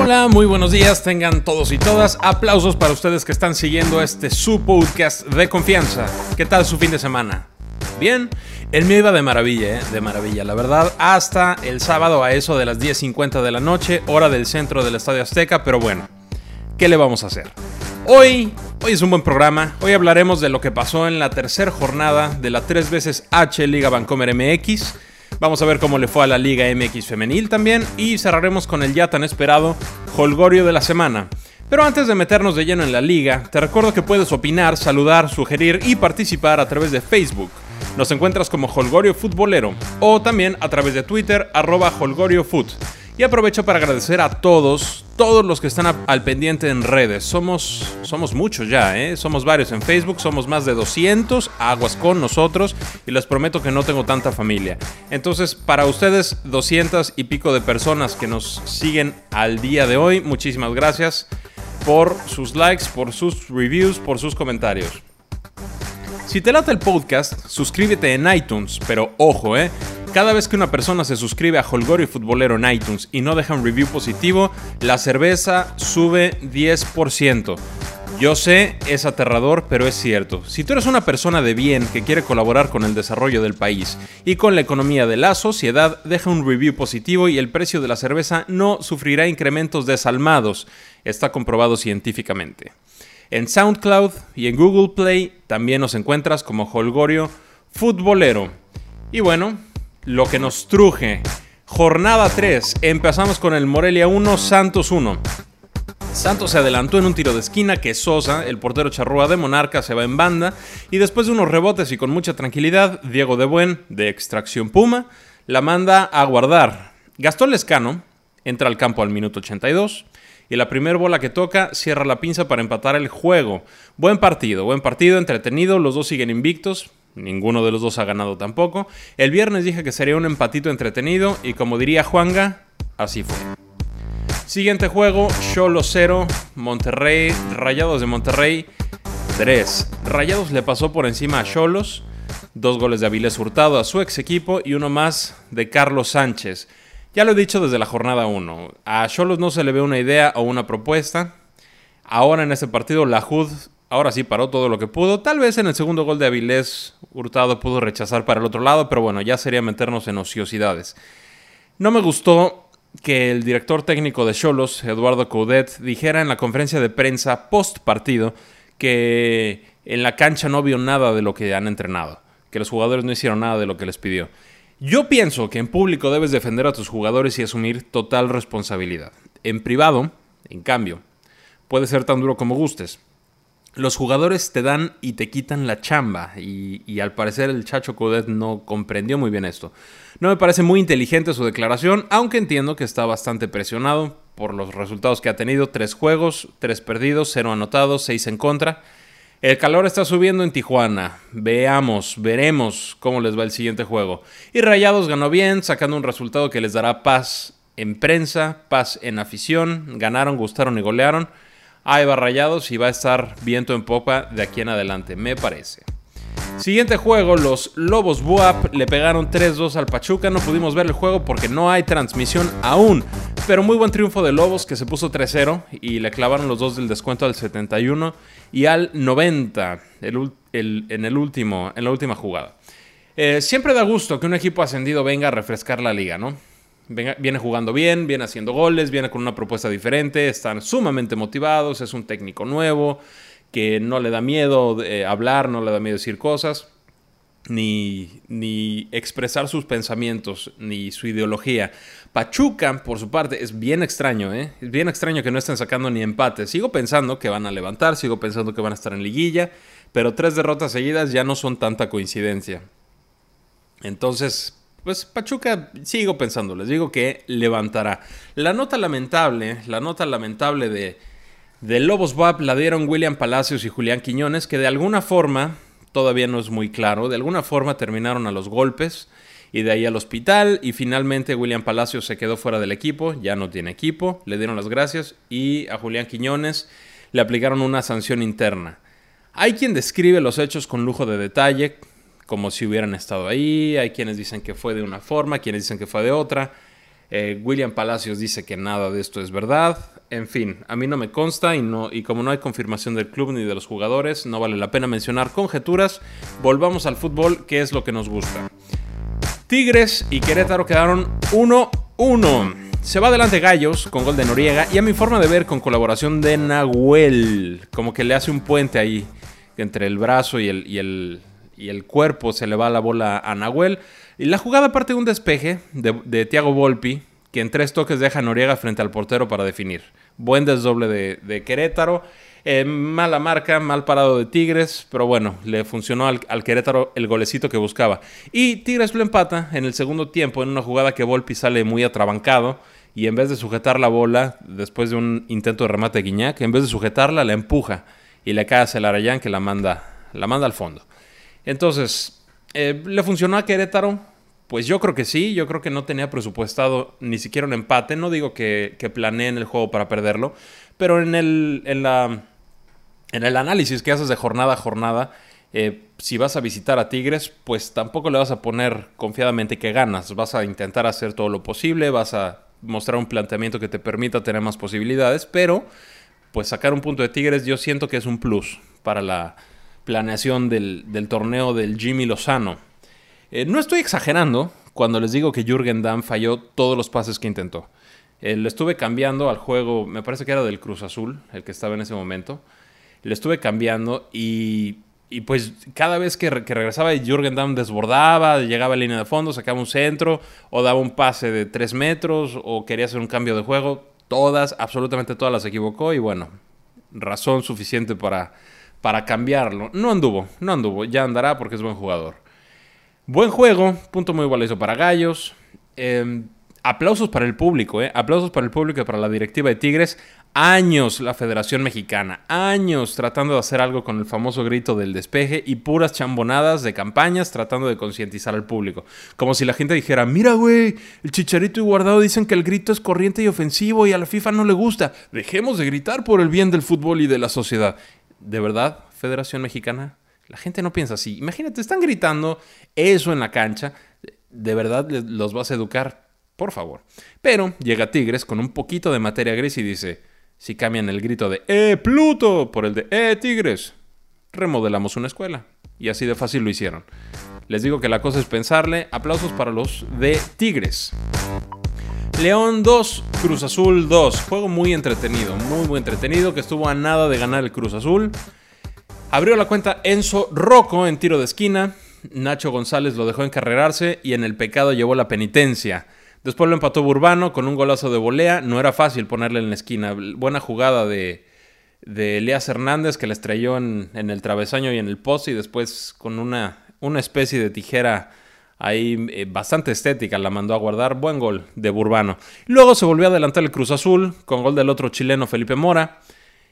Hola, muy buenos días, tengan todos y todas. Aplausos para ustedes que están siguiendo este su podcast de confianza. ¿Qué tal su fin de semana? Bien, el mío iba de maravilla, ¿eh? de maravilla, la verdad, hasta el sábado a eso de las 10.50 de la noche, hora del centro del Estadio Azteca, pero bueno, ¿qué le vamos a hacer? Hoy, hoy es un buen programa, hoy hablaremos de lo que pasó en la tercera jornada de la tres veces H Liga Vancomer MX, Vamos a ver cómo le fue a la Liga MX femenil también y cerraremos con el ya tan esperado Holgorio de la semana. Pero antes de meternos de lleno en la liga, te recuerdo que puedes opinar, saludar, sugerir y participar a través de Facebook. Nos encuentras como Holgorio Futbolero o también a través de Twitter arroba Holgorio y aprovecho para agradecer a todos, todos los que están al pendiente en redes. Somos, somos muchos ya, ¿eh? Somos varios en Facebook, somos más de 200, aguas con nosotros y les prometo que no tengo tanta familia. Entonces, para ustedes, 200 y pico de personas que nos siguen al día de hoy, muchísimas gracias por sus likes, por sus reviews, por sus comentarios. Si te late el podcast, suscríbete en iTunes, pero ojo, eh, cada vez que una persona se suscribe a Holgorio Futbolero en iTunes y no deja un review positivo, la cerveza sube 10%. Yo sé, es aterrador, pero es cierto. Si tú eres una persona de bien que quiere colaborar con el desarrollo del país y con la economía de la sociedad, deja un review positivo y el precio de la cerveza no sufrirá incrementos desalmados. Está comprobado científicamente. En SoundCloud y en Google Play también nos encuentras como Holgorio Futbolero. Y bueno, lo que nos truje. Jornada 3. Empezamos con el Morelia 1, Santos 1. Santos se adelantó en un tiro de esquina que Sosa, el portero charrúa de Monarca, se va en banda y después de unos rebotes y con mucha tranquilidad, Diego de Buen, de Extracción Puma, la manda a guardar. Gastón Lescano entra al campo al minuto 82 y la primera bola que toca cierra la pinza para empatar el juego. Buen partido, buen partido, entretenido, los dos siguen invictos, Ninguno de los dos ha ganado tampoco. El viernes dije que sería un empatito entretenido y como diría Juanga, así fue. Siguiente juego, Cholo 0, Monterrey, Rayados de Monterrey 3. Rayados le pasó por encima a Cholos, dos goles de Avilés Hurtado a su ex equipo y uno más de Carlos Sánchez. Ya lo he dicho desde la jornada 1, a Cholos no se le ve una idea o una propuesta. Ahora en este partido la HUD ahora sí paró todo lo que pudo. Tal vez en el segundo gol de Avilés Hurtado pudo rechazar para el otro lado, pero bueno, ya sería meternos en ociosidades. No me gustó que el director técnico de Cholos, Eduardo Coudet, dijera en la conferencia de prensa post partido que en la cancha no vio nada de lo que han entrenado, que los jugadores no hicieron nada de lo que les pidió. Yo pienso que en público debes defender a tus jugadores y asumir total responsabilidad. En privado, en cambio, puede ser tan duro como gustes los jugadores te dan y te quitan la chamba. Y, al parecer el Chacho Codet no comprendió muy bien esto. No me parece muy inteligente su declaración, aunque entiendo que está bastante presionado por los resultados que ha tenido. Tres juegos, tres perdidos, cero anotados, seis en contra. El calor está subiendo en Tijuana. Veamos, veremos cómo les va el siguiente juego. Y Rayados ganó bien, sacando un resultado que les dará paz en prensa, paz en afición. Ganaron, gustaron y golearon. Ahí va Rayados y va a estar viento en popa de aquí en adelante, me parece. Siguiente juego, los Lobos Buap le pegaron 3-2 al Pachuca. No pudimos ver el juego porque no hay transmisión aún. Pero muy buen triunfo de Lobos que se puso 3-0 y le clavaron los dos del descuento al 71 y al 90 en, el último, en la última jugada. Eh, siempre da gusto que un equipo ascendido venga a refrescar la liga, ¿no? Viene jugando bien, viene haciendo goles, viene con una propuesta diferente, están sumamente motivados, es un técnico nuevo que no le da miedo eh, hablar, no le da miedo decir cosas, ni, ni expresar sus pensamientos, ni su ideología. Pachuca, por su parte, es bien extraño, ¿eh? Es bien extraño que no estén sacando ni empate. Sigo pensando que van a levantar, sigo pensando que van a estar en liguilla, pero tres derrotas seguidas ya no son tanta coincidencia. Entonces, pues Pachuca, sigo pensando, les digo que levantará. La nota lamentable, la nota lamentable de, de Lobos WAP la dieron William Palacios y Julián Quiñones, que de alguna forma, todavía no es muy claro, de alguna forma terminaron a los golpes y de ahí al hospital y finalmente William Palacios se quedó fuera del equipo, ya no tiene equipo, le dieron las gracias y a Julián Quiñones le aplicaron una sanción interna. Hay quien describe los hechos con lujo de detalle, como si hubieran estado ahí, hay quienes dicen que fue de una forma, quienes dicen que fue de otra. Eh, William Palacios dice que nada de esto es verdad. En fin, a mí no me consta y, no, y como no hay confirmación del club ni de los jugadores, no vale la pena mencionar conjeturas. Volvamos al fútbol, que es lo que nos gusta. Tigres y Querétaro quedaron 1-1. Se va adelante Gallos con gol de Noriega y a mi forma de ver con colaboración de Nahuel. Como que le hace un puente ahí entre el brazo y el, y el, y el cuerpo se le va la bola a Nahuel. Y la jugada parte de un despeje de, de Thiago Volpi, que en tres toques deja a Noriega frente al portero para definir. Buen desdoble de, Querétaro. Eh, mala marca, mal parado de Tigres, pero bueno, le funcionó al, Querétaro el golecito que buscaba. Y Tigres lo empata en el segundo tiempo en una jugada que Volpi sale muy atrabancado y en vez de sujetar la bola después de un intento de remate de Guiñac, en vez de sujetarla la empuja y le cae a Celarayán que la manda, la manda al fondo. Entonces, eh, ¿le funcionó a Querétaro? Pues yo creo que sí, yo creo que no tenía presupuestado ni siquiera un empate, no digo que, planeen el juego para perderlo, pero en el, en, la, en el análisis que haces de jornada a jornada, eh, si vas a visitar a Tigres, pues tampoco le vas a poner confiadamente que ganas, vas a intentar hacer todo lo posible, vas a mostrar un planteamiento que te permita tener más posibilidades, pero pues sacar un punto de Tigres yo siento que es un plus para la planeación del, torneo del Jimmy Lozano. Eh, no estoy exagerando cuando les digo que Jürgen Damm falló todos los pases que intentó. Eh, estuve cambiando al juego, me parece que era del Cruz Azul, el que estaba en ese momento. Le estuve cambiando y, pues cada vez que, regresaba Jürgen Damm desbordaba, llegaba a línea de fondo, sacaba un centro o daba un pase de 3 metros o quería hacer un cambio de juego. Todas, absolutamente todas las equivocó y bueno, razón suficiente para, para cambiarlo. No anduvo, no anduvo, ya andará porque es buen jugador. Buen juego, punto muy valioso para Gallos. Em, aplausos para el público, ¿eh? Aplausos para el público y para la directiva de Tigres. Años la Federación Mexicana, años tratando de hacer algo con el famoso grito del despeje y puras chambonadas de campañas tratando de concientizar al público. Como si la gente dijera, mira güey, el chicharito y guardado dicen que el grito es corriente y ofensivo y a la FIFA no le gusta. Dejemos de gritar por el bien del fútbol y de la sociedad. ¿De verdad, Federación Mexicana? La gente no piensa así. Imagínate, están gritando eso en la cancha. ¿De verdad los vas a educar? Por favor. Pero llega Tigres con un poquito de materia gris y dice, si cambian el grito de ¡Eh, Pluto! por el de ¡Eh, Tigres! Remodelamos una escuela. Y así de fácil lo hicieron. Les digo que la cosa es pensarle. Aplausos para los de Tigres. León 2, Cruz Azul 2. Juego muy entretenido, muy muy entretenido, que estuvo a nada de ganar el Cruz Azul. Abrió la cuenta Enzo Rocco en tiro de esquina. Nacho González lo dejó encarrerarse y en el pecado llevó la penitencia. Después lo empató Burbano con un golazo de volea. No era fácil ponerle en la esquina. Buena jugada de, de Elías Hernández que le estrelló en, el travesaño y en el poste y después con una, una especie de tijera ahí eh, bastante estética la mandó a guardar. Buen gol de Burbano. Luego se volvió a adelantar el Cruz Azul con gol del otro chileno Felipe Mora.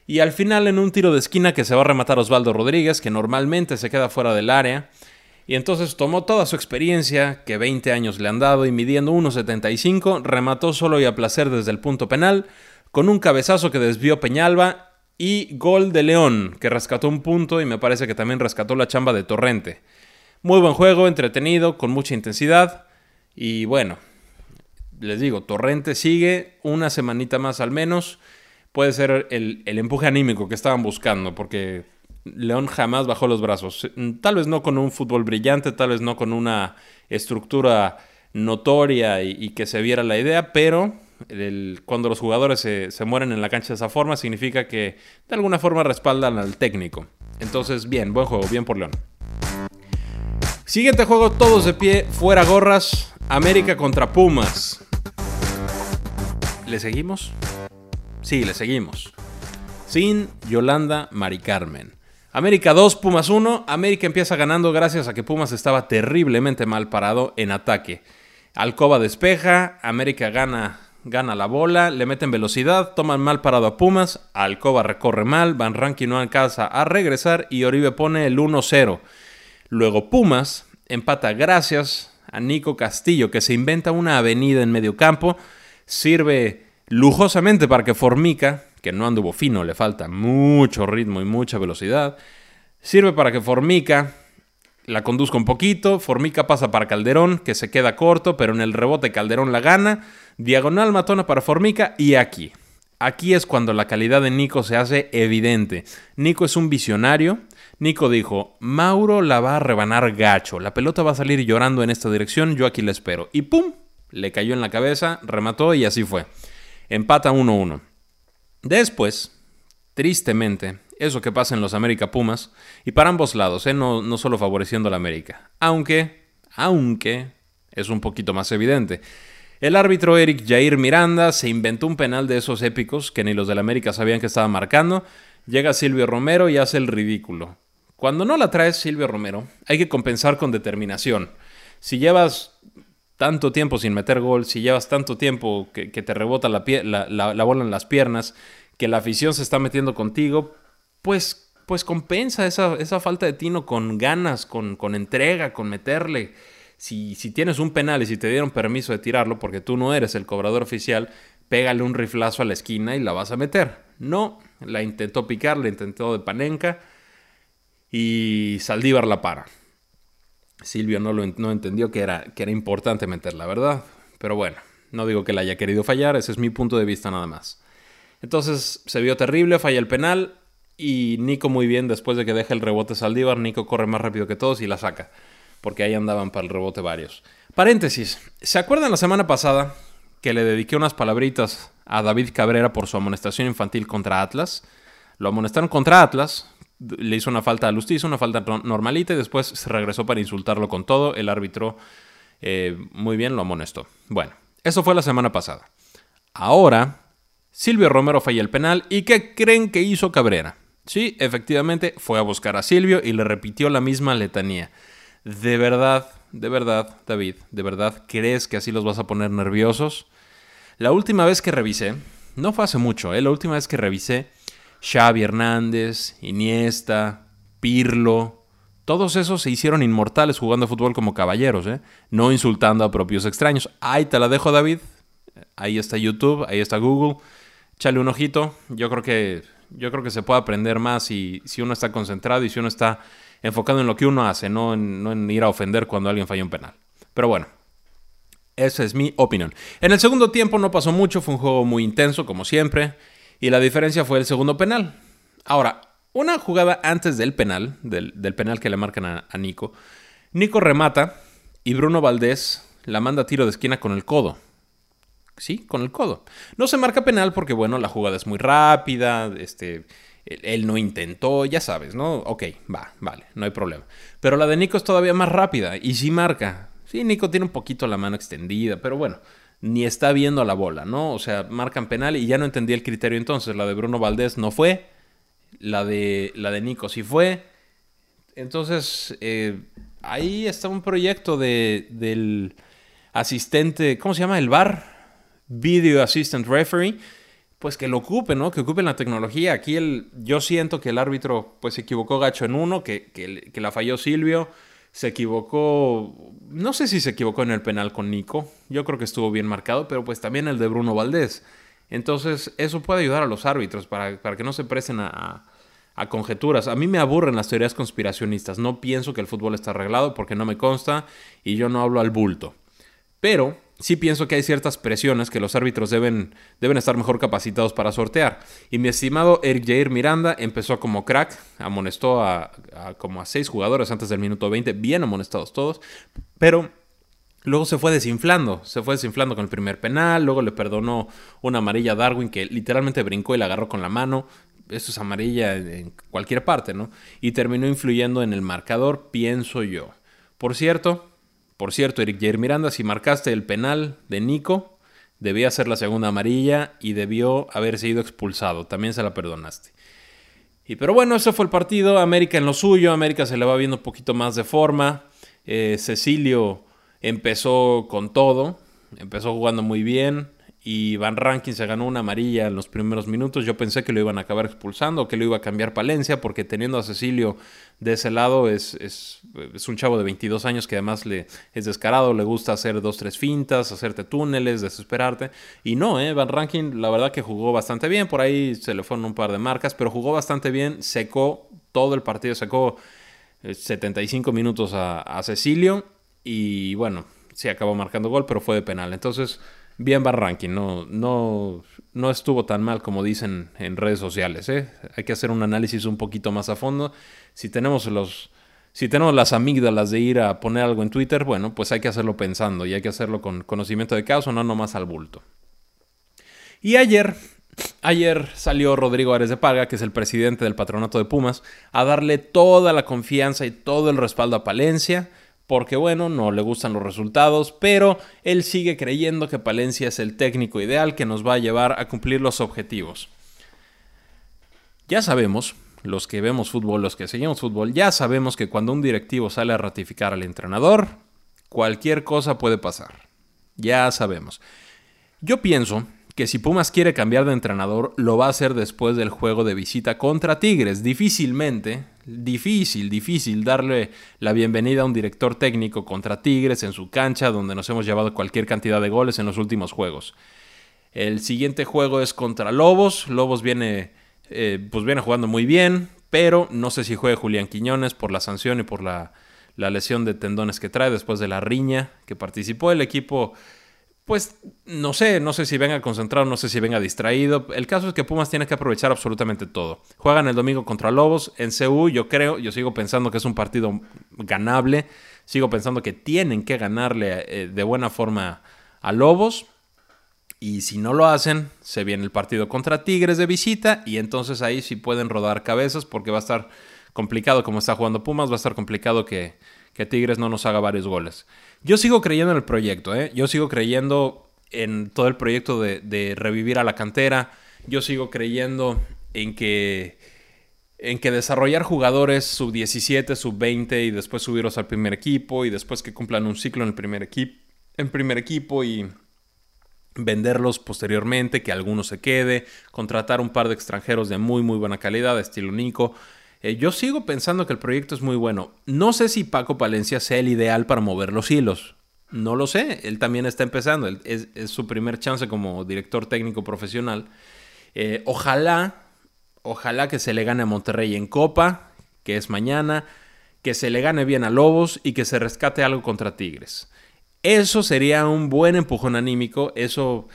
Y al final en un tiro de esquina que se va a rematar Osvaldo Rodríguez, que normalmente se queda fuera del área. Y entonces tomó toda su experiencia, que 20 años le han dado, y midiendo 1.75, remató solo y a placer desde el punto penal, con un cabezazo que desvió Peñalba y gol de León, que rescató un punto y me parece que también rescató la chamba de Torrente. Muy buen juego, entretenido, con mucha intensidad. Y bueno, les digo, Torrente sigue una semanita más al menos puede ser el, empuje anímico que estaban buscando, porque León jamás bajó los brazos. Tal vez no con un fútbol brillante, tal vez no con una estructura notoria y, que se viera la idea, pero cuando los jugadores se, se, mueren en la cancha de esa forma, significa que de alguna forma respaldan al técnico. Entonces, bien, buen juego, bien por León. Siguiente juego, todos de pie, fuera gorras, América contra Pumas. ¿Le seguimos? Sí, le seguimos. Sin Yolanda Mari Carmen. América 2, Pumas 1. América empieza ganando gracias a que Pumas estaba terriblemente mal parado en ataque. Alcoba despeja, América gana, gana la bola, le meten velocidad, toman mal parado a Pumas, Alcoba recorre mal, Van Rankin no alcanza a regresar y Oribe pone el 1-0. Luego Pumas empata gracias a Nico Castillo que se inventa una avenida en medio campo, sirve lujosamente para que Formica, que no anduvo fino, le falta mucho ritmo y mucha velocidad, sirve para que Formica la conduzco un poquito, Formica pasa para Calderón, que se queda corto, pero en el rebote Calderón la gana, diagonal matona para Formica y aquí. Aquí es cuando la calidad de Nico se hace evidente. Nico es un visionario. Nico dijo, Mauro la va a rebanar gacho, la pelota va a salir llorando en esta dirección, yo aquí la espero. Y ¡pum! Le cayó en la cabeza, remató y así fue. Empata 1-1. Después, tristemente, eso que pasa en los América Pumas, y para ambos lados, ¿eh? no, solo favoreciendo a la América, aunque, aunque, es un poquito más evidente. El árbitro Eric Jair Miranda se inventó un penal de esos épicos que ni los del América sabían que estaba marcando. Llega Silvio Romero y hace el ridículo. Cuando no la traes Silvio Romero, hay que compensar con determinación. Si llevas tanto tiempo sin meter gol, si llevas tanto tiempo que, te rebota la, la, bola en las piernas, que la afición se está metiendo contigo, pues, pues compensa esa, esa falta de tino con ganas, con, con entrega, con meterle. Si, si, tienes un penal y si te dieron permiso de tirarlo porque tú no eres el cobrador oficial, pégale un riflazo a la esquina y la vas a meter. No, la intentó picar, la intentó de panenca y Saldívar la para. Silvio no, lo, no entendió que era, que era importante meterla, ¿verdad? Pero bueno, no digo que la haya querido fallar, ese es mi punto de vista nada más. Entonces se vio terrible, falla el penal y Nico muy bien después de que deja el rebote Saldívar, Nico corre más rápido que todos y la saca, porque ahí andaban para el rebote varios. Paréntesis, ¿se acuerdan la semana pasada que le dediqué unas palabritas a David Cabrera por su amonestación infantil contra Atlas? Lo amonestaron contra Atlas, le hizo una falta a Lustiz, una falta normalita y después se regresó para insultarlo con todo. El árbitro eh, muy bien lo amonestó. Bueno, eso fue la semana pasada. Ahora, Silvio Romero falla el penal y ¿qué creen que hizo Cabrera? Sí, efectivamente fue a buscar a Silvio y le repitió la misma letanía. De verdad, de verdad, David, de verdad, ¿crees que así los vas a poner nerviosos? La última vez que revisé, no fue hace mucho, ¿eh? la última vez que revisé, Xavi Hernández, Iniesta, Pirlo, todos esos se hicieron inmortales jugando fútbol como caballeros, ¿eh? no insultando a propios extraños. Ahí te la dejo, David. Ahí está YouTube, ahí está Google. Chale un ojito. Yo creo que, yo creo que se puede aprender más si, uno está concentrado y si uno está enfocado en lo que uno hace, no en, no en ir a ofender cuando alguien falla un penal. Pero bueno, esa es mi opinión. En el segundo tiempo no pasó mucho, fue un juego muy intenso, como siempre. Y la diferencia fue el segundo penal. Ahora, una jugada antes del penal, del, penal que le marcan a, Nico, Nico remata y Bruno Valdés la manda a tiro de esquina con el codo. Sí, con el codo. No se marca penal porque, bueno, la jugada es muy rápida, este, él, no intentó, ya sabes, ¿no? Ok, va, vale, no hay problema. Pero la de Nico es todavía más rápida y sí marca. Sí, Nico tiene un poquito la mano extendida, pero bueno, ni está viendo la bola, ¿no? O sea, marcan penal y ya no entendí el criterio entonces. La de Bruno Valdés no fue, la de, la de Nico sí fue. Entonces, eh, ahí está un proyecto de, del asistente, ¿cómo se llama? El VAR, Video Assistant Referee, pues que lo ocupe, ¿no? Que ocupen la tecnología. Aquí el, yo siento que el árbitro pues se equivocó gacho en uno, que, que, que la falló Silvio se equivocó, no sé si se equivocó en el penal con Nico, yo creo que estuvo bien marcado, pero pues también el de Bruno Valdés. Entonces eso puede ayudar a los árbitros para, para que no se presten a, a, conjeturas. A mí me aburren las teorías conspiracionistas, no pienso que el fútbol está arreglado porque no me consta y yo no hablo al bulto. Pero sí pienso que hay ciertas presiones que los árbitros deben, deben estar mejor capacitados para sortear. Y mi estimado Eric Jair Miranda empezó como crack, amonestó a, como a seis jugadores antes del minuto 20, bien amonestados todos, pero luego se fue desinflando, se fue desinflando con el primer penal, luego le perdonó una amarilla a Darwin que literalmente brincó y la agarró con la mano. Eso es amarilla en cualquier parte, ¿no? Y terminó influyendo en el marcador, pienso yo. Por cierto, por cierto, Eric Jair Miranda, si marcaste el penal de Nico, debía ser la segunda amarilla y debió haber sido expulsado. También se la perdonaste. Y pero bueno, ese fue el partido. América en lo suyo. América se le va viendo un poquito más de forma. Eh, Cecilio empezó con todo. Empezó jugando muy bien y Van Rankin se ganó una amarilla en los primeros minutos. Yo pensé que lo iban a acabar expulsando, que lo iba a cambiar Palencia, porque teniendo a Cecilio de ese lado es, es, un chavo de 22 años que además le es descarado, le gusta hacer dos, tres fintas, hacerte túneles, desesperarte. Y no, ¿eh? Van Rankin la verdad que jugó bastante bien, por ahí se le fueron un par de marcas, pero jugó bastante bien, secó todo el partido, secó 75 minutos a, Cecilio y bueno, sí acabó marcando gol, pero fue de penal. Entonces, bien Ranking, no, no, no estuvo tan mal como dicen en redes sociales. ¿eh? Hay que hacer un análisis un poquito más a fondo. Si tenemos los... Si tenemos las amígdalas de ir a poner algo en Twitter, bueno, pues hay que hacerlo pensando y hay que hacerlo con conocimiento de causa, no nomás al bulto. Y ayer, ayer salió Rodrigo Ares de Paga, que es el presidente del patronato de Pumas, a darle toda la confianza y todo el respaldo a Palencia porque bueno, no le gustan los resultados, pero él sigue creyendo que Palencia es el técnico ideal que nos va a llevar a cumplir los objetivos. Ya sabemos, los que vemos fútbol, los que seguimos fútbol, ya sabemos que cuando un directivo sale a ratificar al entrenador, cualquier cosa puede pasar. Ya sabemos. Yo pienso que si Pumas quiere cambiar de entrenador, lo va a hacer después del juego de visita contra Tigres. Difícilmente, difícil, difícil darle la bienvenida a un director técnico contra Tigres en su cancha, donde nos hemos llevado cualquier cantidad de goles en los últimos juegos. El siguiente juego es contra Lobos. Lobos viene, eh, pues viene jugando muy bien, pero no sé si juegue Julián Quiñones por la sanción y por la, la lesión de tendones que trae después de la riña que participó. El equipo pues no sé, no sé si venga concentrado, no sé si venga distraído. El caso es que Pumas tiene que aprovechar absolutamente todo. Juegan el domingo contra Lobos en CU, yo creo, yo sigo pensando que es un partido ganable, sigo pensando que tienen que ganarle eh, de buena forma a Lobos. Y si no lo hacen, se viene el partido contra Tigres de visita y entonces ahí sí pueden rodar cabezas porque va a estar complicado como está jugando Pumas, va a estar complicado que, que Tigres no nos haga varios goles. Yo sigo creyendo en el proyecto, ¿eh? Yo sigo creyendo en todo el proyecto de, revivir a la cantera. Yo sigo creyendo en que, en que desarrollar jugadores sub-17, sub-20 y después subirlos al primer equipo y después que cumplan un ciclo en el primer, equipo en primer equipo y venderlos posteriormente, que alguno se quede, contratar un par de extranjeros de muy muy buena calidad, estilo Nico, eh, yo sigo pensando que el proyecto es muy bueno. No sé si Paco Palencia sea el ideal para mover los hilos. No lo sé. Él también está empezando. Es, su primer chance como director técnico profesional. Eh, ojalá, ojalá que se le gane a Monterrey en Copa, que es mañana, que se le gane bien a Lobos y que se rescate algo contra Tigres. Eso sería un buen empujón anímico. Eso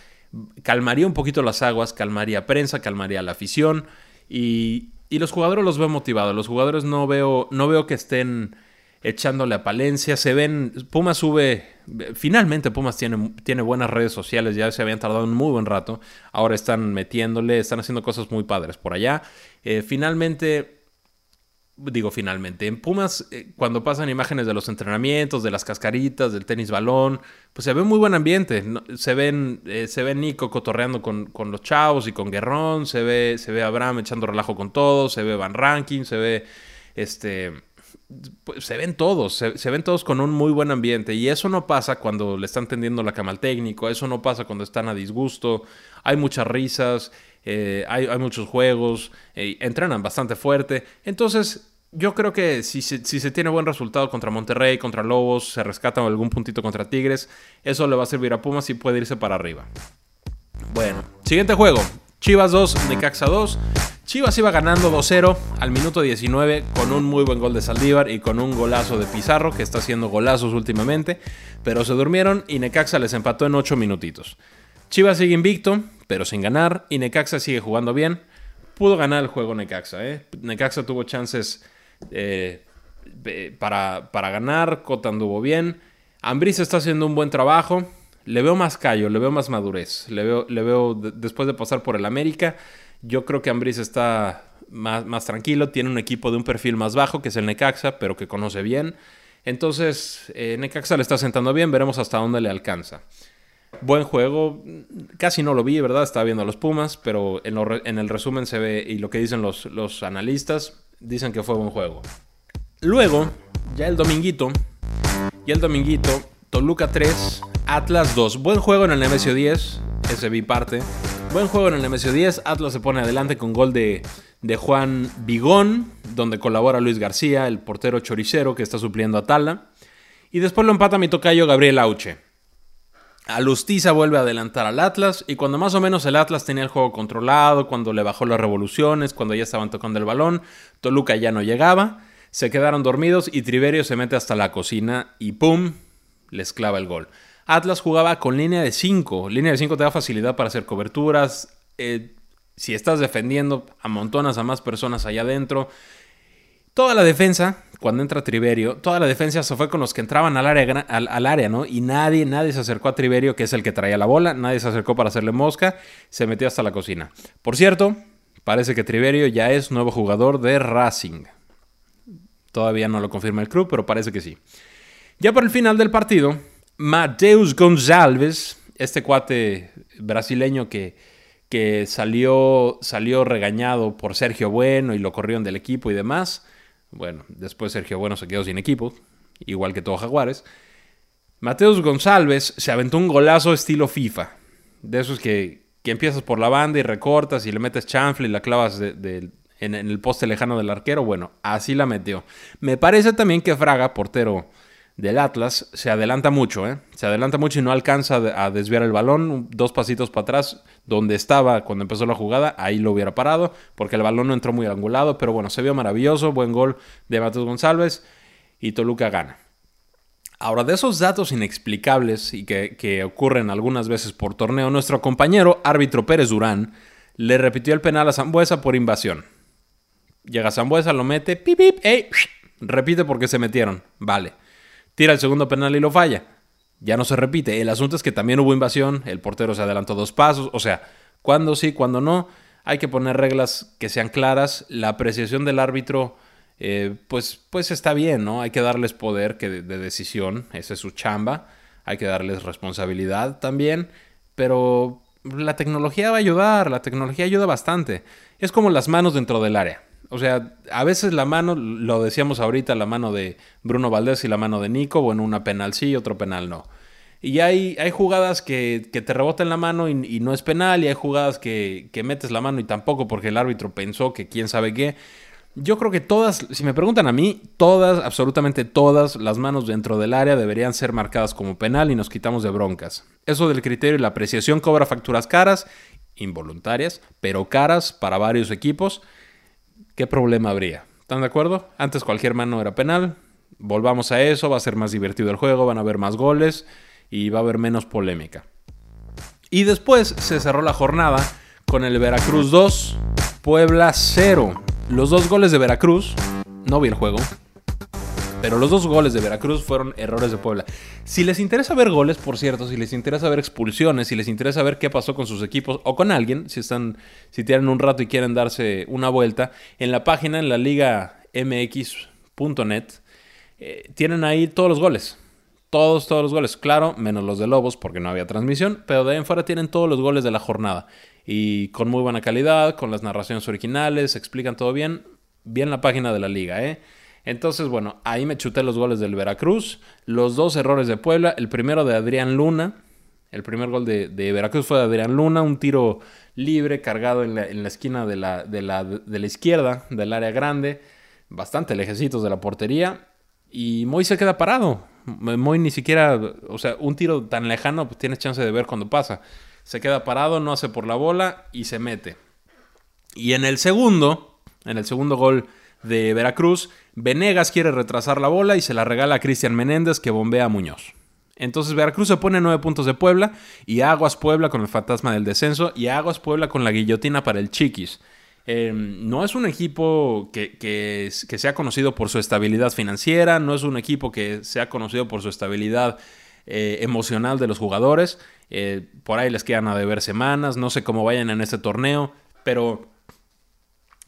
calmaría un poquito las aguas, calmaría prensa, calmaría la afición y, y los jugadores los veo motivados. Los jugadores no veo, no veo que estén echándole a Palencia. Se ven. Pumas sube. Finalmente Pumas tiene, tiene buenas redes sociales. Ya se habían tardado un muy buen rato. Ahora están metiéndole. Están haciendo cosas muy padres por allá. Eh, finalmente digo finalmente, en Pumas, eh, cuando pasan imágenes de los entrenamientos, de las cascaritas, del tenis balón, pues se ve muy buen ambiente. Se eh, se ve Nico cotorreando con, los chavos y con Guerrón, se ve, se ve Abraham echando relajo con todos, se ve Van Ranking, se ve este. Pues, se ven todos, se, ven todos con un muy buen ambiente. Y eso no pasa cuando le están tendiendo la cama al técnico, eso no pasa cuando están a disgusto. Hay muchas risas, eh, hay, muchos juegos, entrenan bastante fuerte. Entonces, yo creo que si se, tiene buen resultado contra Monterrey, contra Lobos, se rescata algún puntito contra Tigres, eso le va a servir a Pumas y puede irse para arriba. Bueno, siguiente juego. Chivas 2, Necaxa 2. Chivas iba ganando 2-0 al minuto 19 con un muy buen gol de Saldívar y con un golazo de Pizarro, que está haciendo golazos últimamente, pero se durmieron y Necaxa les empató en 8 minutitos. Chivas sigue invicto, pero sin ganar, y Necaxa sigue jugando bien. Pudo ganar el juego Necaxa, ¿eh? Necaxa tuvo chances eh, para, para, ganar. Cota anduvo bien. Ambris está haciendo un buen trabajo. Le veo más callo, le veo más madurez. Le veo, le veo después de pasar por el América, yo creo que Ambris está más, más tranquilo. Tiene un equipo de un perfil más bajo, que es el Necaxa, pero que conoce bien. Entonces, eh, Necaxa le está sentando bien. Veremos hasta dónde le alcanza. Buen juego, casi no lo vi, ¿verdad? Estaba viendo a los Pumas, pero en, en el resumen se ve y lo que dicen los, los analistas, dicen que fue buen juego. Luego, ya el dominguito, y el dominguito, Toluca 3, Atlas 2. Buen juego en el Nemesio 10, ese vi parte. Buen juego en el Nemesio 10, Atlas se pone adelante con gol de, de Juan Bigón, donde colabora Luis García, el portero choricero que está supliendo a Tala. Y después lo empata mi tocayo Gabriel Auche. Alustiza vuelve a adelantar al Atlas y cuando más o menos el Atlas tenía el juego controlado, cuando le bajó las revoluciones, cuando ya estaban tocando el balón, Toluca ya no llegaba. Se quedaron dormidos y Triverio se mete hasta la cocina y ¡pum! les clava el gol. Atlas jugaba con línea de 5. Línea de 5 te da facilidad para hacer coberturas. Eh, si estás defendiendo, amontonas a más personas allá adentro. Toda la defensa, cuando entra Triverio, toda la defensa se fue con los que entraban al área, al, área, ¿no? Y nadie, nadie se acercó a Triverio, que es el que traía la bola, nadie se acercó para hacerle mosca, se metió hasta la cocina. Por cierto, parece que Triverio ya es nuevo jugador de Racing. Todavía no lo confirma el club, pero parece que sí. Ya por el final del partido, Mateus González, este cuate brasileño que, que salió, salió regañado por Sergio Bueno y lo corrieron del equipo y demás, bueno, después Sergio Bueno se quedó sin equipo, igual que todo Jaguares. Mateus González se aventó un golazo estilo FIFA. De esos que, que empiezas por la banda y recortas y le metes chanfle y la clavas en, en, el poste lejano del arquero. Bueno, así la metió. Me parece también que Fraga, portero del Atlas, se adelanta mucho, ¿eh? Se adelanta mucho y no alcanza a desviar el balón. Dos pasitos para atrás, donde estaba cuando empezó la jugada, ahí lo hubiera parado, porque el balón no entró muy angulado. Pero bueno, se vio maravilloso. Buen gol de Matos González y Toluca gana. Ahora, de esos datos inexplicables y que, ocurren algunas veces por torneo, nuestro compañero árbitro Pérez Durán le repitió el penal a Zambuesa por invasión. Llega Zambuesa, lo mete, pip, ey, repite porque se metieron. Vale tira el segundo penal y lo falla. Ya no se repite. El asunto es que también hubo invasión, el portero se adelantó dos pasos, o sea, cuando sí, cuando no, hay que poner reglas que sean claras. La apreciación del árbitro, eh, pues, pues está bien, ¿no? Hay que darles poder de, de decisión, esa es su chamba, hay que darles responsabilidad también, pero la tecnología va a ayudar, la tecnología ayuda bastante. Es como las manos dentro del área. O sea, a veces la mano, lo decíamos ahorita, la mano de Bruno Valdés y la mano de Nico, bueno, una penal sí, otro penal no. Y hay, hay jugadas que, que te rebotan la mano y, no es penal, y hay jugadas que, que metes la mano y tampoco porque el árbitro pensó que quién sabe qué. Yo creo que todas, si me preguntan a mí, todas, absolutamente todas las manos dentro del área deberían ser marcadas como penal y nos quitamos de broncas. Eso del criterio y la apreciación cobra facturas caras, involuntarias, pero caras para varios equipos. ¿Qué problema habría? ¿Están de acuerdo? Antes cualquier mano era penal. Volvamos a eso, va a ser más divertido el juego, van a haber más goles y va a haber menos polémica. Y después se cerró la jornada con el Veracruz 2, Puebla 0. Los dos goles de Veracruz, no vi el juego, pero los dos goles de Veracruz fueron errores de Puebla. Si les interesa ver goles, por cierto, si les interesa ver expulsiones, si les interesa ver qué pasó con sus equipos o con alguien, si están, si tienen un rato y quieren darse una vuelta, en la página, en la liga mx.net, eh, tienen ahí todos los goles. Todos, todos los goles. Claro, menos los de Lobos porque no había transmisión, pero de ahí en fuera tienen todos los goles de la jornada. Y con muy buena calidad, con las narraciones originales, explican todo bien. Bien la página de la liga, ¿eh? Entonces, bueno, ahí me chuté los goles del Veracruz, los dos errores de Puebla, el primero de Adrián Luna, el primer gol de, Veracruz fue de Adrián Luna, un tiro libre cargado en la, esquina de la, de, la, de la, izquierda del área grande, bastante lejecitos de la portería, y Moy se queda parado. Moy ni siquiera, o sea, un tiro tan lejano, pues tienes chance de ver cuando pasa. Se queda parado, no hace por la bola y se mete. Y en el segundo, en el segundo gol de Veracruz, Venegas quiere retrasar la bola y se la regala a Cristian Menéndez que bombea a Muñoz. Entonces Veracruz se pone nueve puntos de Puebla y Aguas Puebla con el fantasma del descenso y Aguas Puebla con la guillotina para el Chiquis. Em, no es un equipo que, que, que, sea conocido por su estabilidad financiera, no es un equipo que sea conocido por su estabilidad eh, emocional de los jugadores. Eh, por ahí les quedan a deber semanas, no sé cómo vayan en este torneo, pero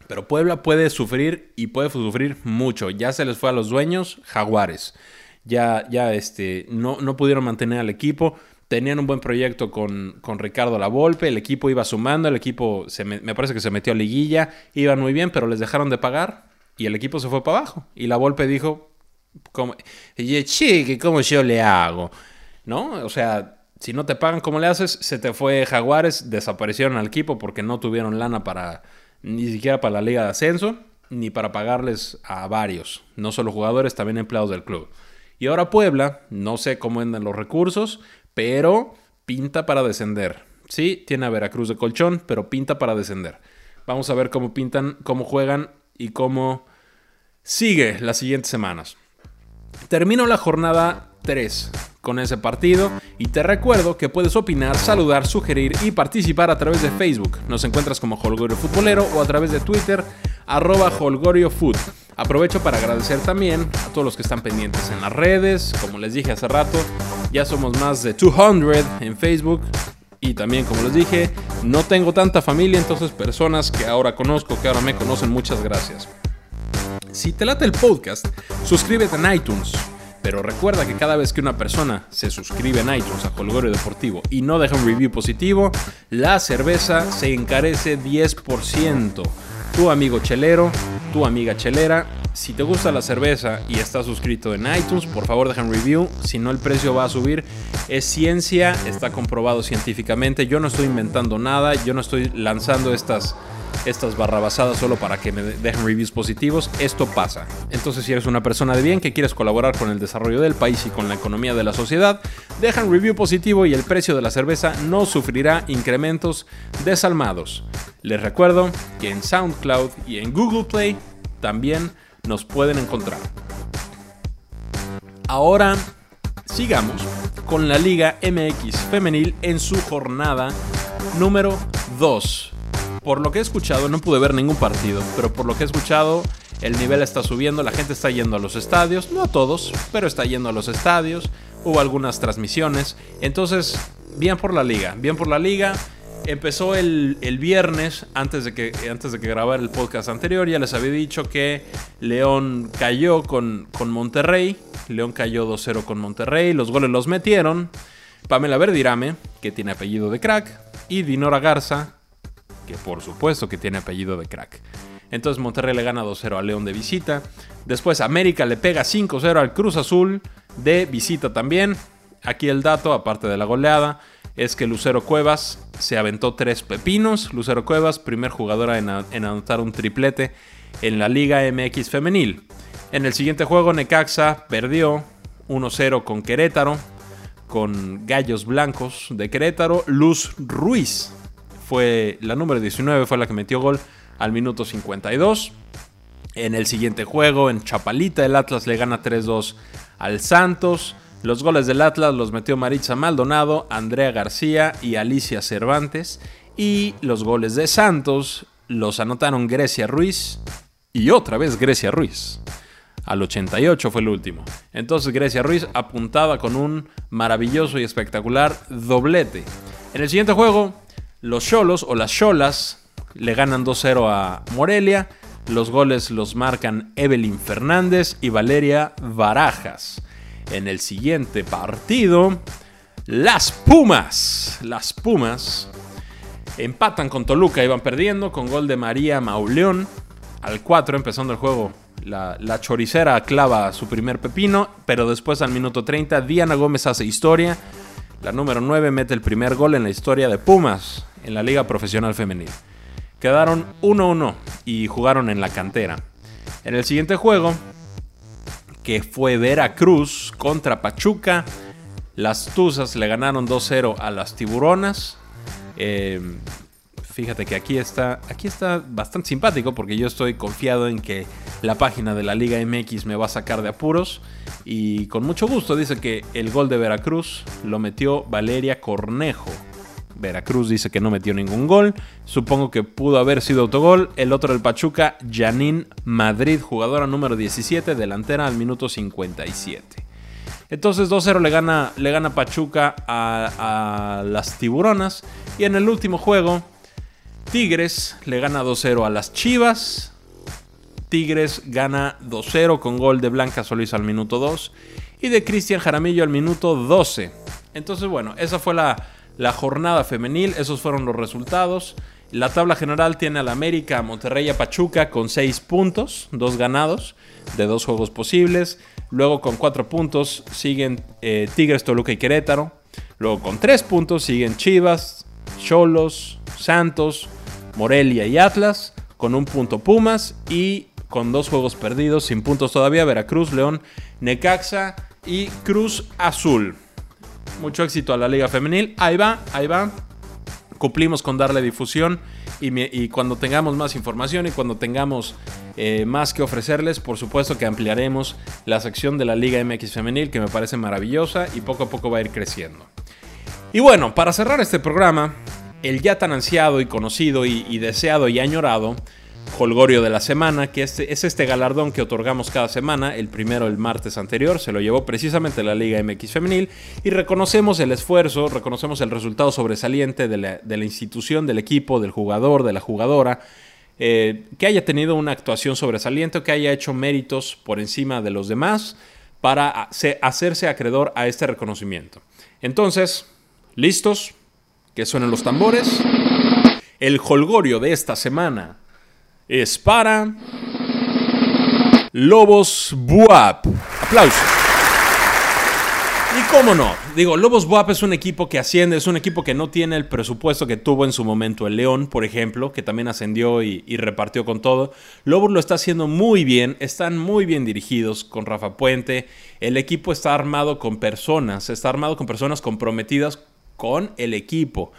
pero Puebla puede sufrir y puede sufrir mucho. Ya se les fue a los dueños, Jaguares. Ya, ya este, no, no pudieron mantener al equipo. Tenían un buen proyecto con, con Ricardo Lavolpe. El equipo iba sumando. El equipo se me, parece que se metió a liguilla. Iban muy bien, pero les dejaron de pagar. Y el equipo se fue para abajo. Y la Volpe dijo: ¿cómo? Che, ¿cómo yo le hago? ¿No? O sea, si no te pagan, ¿cómo le haces? Se te fue Jaguares, desaparecieron al equipo porque no tuvieron lana para, ni siquiera para la liga de ascenso, ni para pagarles a varios, no solo jugadores, también empleados del club. Y ahora Puebla, no sé cómo andan los recursos, pero pinta para descender. Sí, tiene a Veracruz de colchón, pero pinta para descender. Vamos a ver cómo pintan, cómo juegan y cómo sigue las siguientes semanas. Termino la jornada 3 con ese partido y te recuerdo que puedes opinar, saludar, sugerir y participar a través de Facebook. Nos encuentras como Holgorio Futbolero o a través de Twitter arroba holgoriofood. Aprovecho para agradecer también a todos los que están pendientes en las redes. Como les dije hace rato, ya somos más de 200 en Facebook. Y también, como les dije, no tengo tanta familia, entonces personas que ahora conozco, que ahora me conocen, muchas gracias. Si te late el podcast, suscríbete en iTunes. Pero recuerda que cada vez que una persona se suscribe en iTunes a Holgorio Deportivo y no deja un review positivo, la cerveza se encarece 10%. Tu amigo chelero, tu amiga chelera, si te gusta la cerveza y estás suscrito en iTunes, por favor deja un review, si no el precio va a subir. Es ciencia, está comprobado científicamente, yo no estoy inventando nada, yo no estoy lanzando estas estas barrabasadas solo para que me dejen reviews positivos. Esto pasa. Entonces, si eres una persona de bien que quieres colaborar con el desarrollo del país y con la economía de la sociedad, dejan review positivo y el precio de la cerveza no sufrirá incrementos desalmados. Les recuerdo que en SoundCloud y en Google Play también nos pueden encontrar. Ahora sigamos con la Liga MX femenil en su jornada número 2 por lo que he escuchado, no pude ver ningún partido, pero por lo que he escuchado, el nivel está subiendo, la gente está yendo a los estadios, no a todos, pero está yendo a los estadios, hubo algunas transmisiones, entonces, bien por la liga, bien por la liga. Empezó el, viernes, antes de, que, antes de que grabara el podcast anterior, ya les había dicho que León cayó con, con Monterrey, León cayó 2-0 con Monterrey, los goles los metieron. Pamela Verdirame, que tiene apellido de crack, y Dinora Garza, que por supuesto que tiene apellido de crack. Entonces Monterrey le gana 2-0 a León de visita. Después América le pega 5-0 al Cruz Azul de visita también. Aquí el dato, aparte de la goleada, es que Lucero Cuevas se aventó tres pepinos. Lucero Cuevas, primer jugadora en, en anotar un triplete en la Liga MX femenil. En el siguiente juego Necaxa perdió 1-0 con Querétaro, con Gallos Blancos de Querétaro. Luz Ruiz fue la número 19, fue la que metió gol al minuto 52. En el siguiente juego, en Chapalita, el Atlas le gana 3-2 al Santos. Los goles del Atlas los metió Maritza Maldonado, Andrea García y Alicia Cervantes. Y los goles de Santos los anotaron Grecia Ruiz y otra vez Grecia Ruiz. Al 88 fue el último. Entonces Grecia Ruiz apuntaba con un maravilloso y espectacular doblete. En el siguiente juego, los Cholos o las Cholas le ganan 2-0 a Morelia. Los goles los marcan Evelyn Fernández y Valeria Barajas. En el siguiente partido, las Pumas. Las Pumas empatan con Toluca, iban perdiendo con gol de María Mauleón. Al 4 empezando el juego, la, la, choricera clava su primer pepino, pero después al minuto 30 Diana Gómez hace historia. La número 9 mete el primer gol en la historia de Pumas en la Liga Profesional Femenil. Quedaron 1-1 y jugaron en la cantera. En el siguiente juego, que fue Veracruz contra Pachuca, las Tuzas le ganaron 2-0 a las Tiburonas. Eh, fíjate que aquí está, aquí está bastante simpático porque yo estoy confiado en que la página de la Liga MX me va a sacar de apuros. Y con mucho gusto dice que el gol de Veracruz lo metió Valeria Cornejo. Veracruz dice que no metió ningún gol. Supongo que pudo haber sido autogol. El otro del Pachuca, Janine Madrid, jugadora número 17, delantera al minuto 57. Entonces 2-0 le gana, le gana Pachuca a, a las Tiburonas. Y en el último juego, Tigres le gana 2-0 a las Chivas. Tigres gana 2-0 con gol de Blanca Solís al minuto 2 y de Cristian Jaramillo al minuto 12. Entonces, bueno, esa fue la, la jornada femenil, esos fueron los resultados. La tabla general tiene al América, Monterrey y Pachuca con 6 puntos, 2 ganados de dos juegos posibles. Luego con 4 puntos siguen eh, Tigres, Toluca y Querétaro. Luego con 3 puntos siguen Chivas, Cholos, Santos, Morelia y Atlas. Con un punto Pumas y con dos juegos perdidos, sin puntos todavía, Veracruz, León, Necaxa y Cruz Azul. Mucho éxito a la Liga Femenil. Ahí va, ahí va. Cumplimos con darle difusión y, cuando tengamos más información y cuando tengamos eh, más que ofrecerles, por supuesto que ampliaremos la sección de la Liga MX Femenil que me parece maravillosa y poco a poco va a ir creciendo. Y bueno, para cerrar este programa, el ya tan ansiado y conocido y deseado y añorado Holgorio de la semana, que es este galardón que otorgamos cada semana. El primero el martes anterior se lo llevó precisamente la Liga MX Femenil y reconocemos el esfuerzo, reconocemos el resultado sobresaliente de la, institución, del equipo, del jugador, de la jugadora, eh, que haya tenido una actuación sobresaliente o que haya hecho méritos por encima de los demás para hacerse acreedor a este reconocimiento. Entonces, ¿listos? Que suenen los tambores. El holgorio de esta semana es para Lobos Buap. Aplausos. Y cómo no, digo, Lobos Buap es un equipo que asciende, es un equipo que no tiene el presupuesto que tuvo en su momento el León, por ejemplo, que también ascendió y, y, repartió con todo. Lobos lo está haciendo muy bien, están muy bien dirigidos con Rafa Puente. El equipo está armado con personas, está armado con personas comprometidas con el equipo.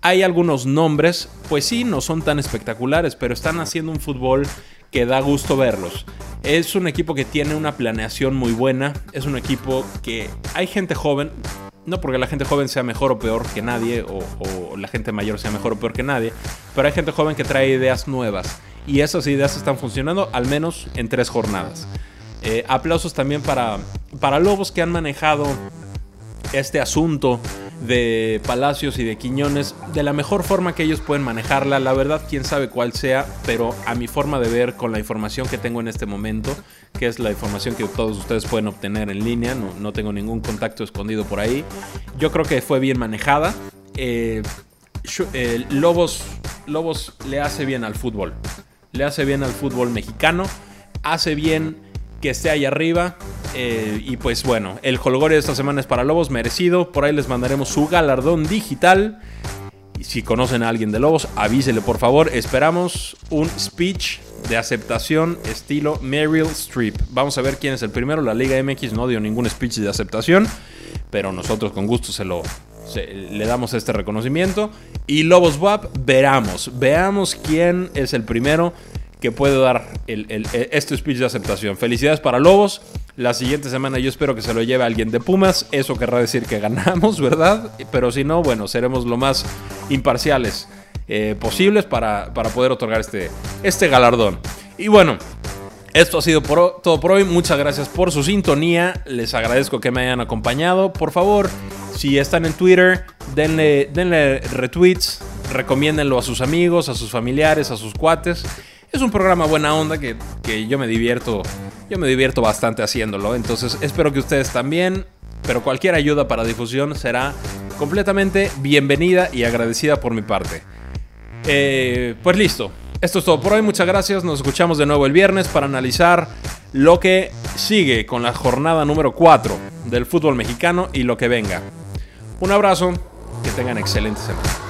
Hay algunos nombres, pues sí, no son tan espectaculares, pero están haciendo un fútbol que da gusto verlos. Es un equipo que tiene una planeación muy buena, es un equipo que hay gente joven, no porque la gente joven sea mejor o peor que nadie, o, la gente mayor sea mejor o peor que nadie, pero hay gente joven que trae ideas nuevas. Y esas ideas están funcionando al menos en tres jornadas. Eh, aplausos también para, para Lobos que han manejado este asunto de Palacios y de Quiñones de la mejor forma que ellos pueden manejarla. La verdad, quién sabe cuál sea, pero a mi forma de ver con la información que tengo en este momento, que es la información que todos ustedes pueden obtener en línea, no, tengo ningún contacto escondido por ahí, yo creo que fue bien manejada. Eh, eh, Lobos, Lobos le hace bien al fútbol, le hace bien al fútbol mexicano, hace bien que esté ahí arriba. Eh, y pues bueno, el holgorio de esta semana es para Lobos, merecido. Por ahí les mandaremos su galardón digital. Y si conocen a alguien de Lobos, avísele por favor. Esperamos un speech de aceptación estilo Meryl Streep. Vamos a ver quién es el primero. La Liga MX no dio ningún speech de aceptación, pero nosotros con gusto se lo le damos este reconocimiento. Y Lobos WAP, veramos, veamos quién es el primero que puede dar el, este speech de aceptación. Felicidades para Lobos. La siguiente semana yo espero que se lo lleve alguien de Pumas. Eso querrá decir que ganamos, ¿verdad? Pero si no, bueno, seremos lo más imparciales eh, posibles para, poder otorgar este, este galardón. Y bueno, esto ha sido todo por hoy. Muchas gracias por su sintonía. Les agradezco que me hayan acompañado. Por favor, si están en Twitter, denle, denle retweets, recomiéndenlo a sus amigos, a sus familiares, a sus cuates. Es un programa buena onda que, yo me divierto, yo me divierto bastante haciéndolo. Entonces espero que ustedes también, pero cualquier ayuda para difusión será completamente bienvenida y agradecida por mi parte. Eh, pues listo, esto es todo por hoy, muchas gracias, nos escuchamos de nuevo el viernes para analizar lo que sigue con la jornada número 4 del fútbol mexicano y lo que venga. Un abrazo, que tengan excelente semana.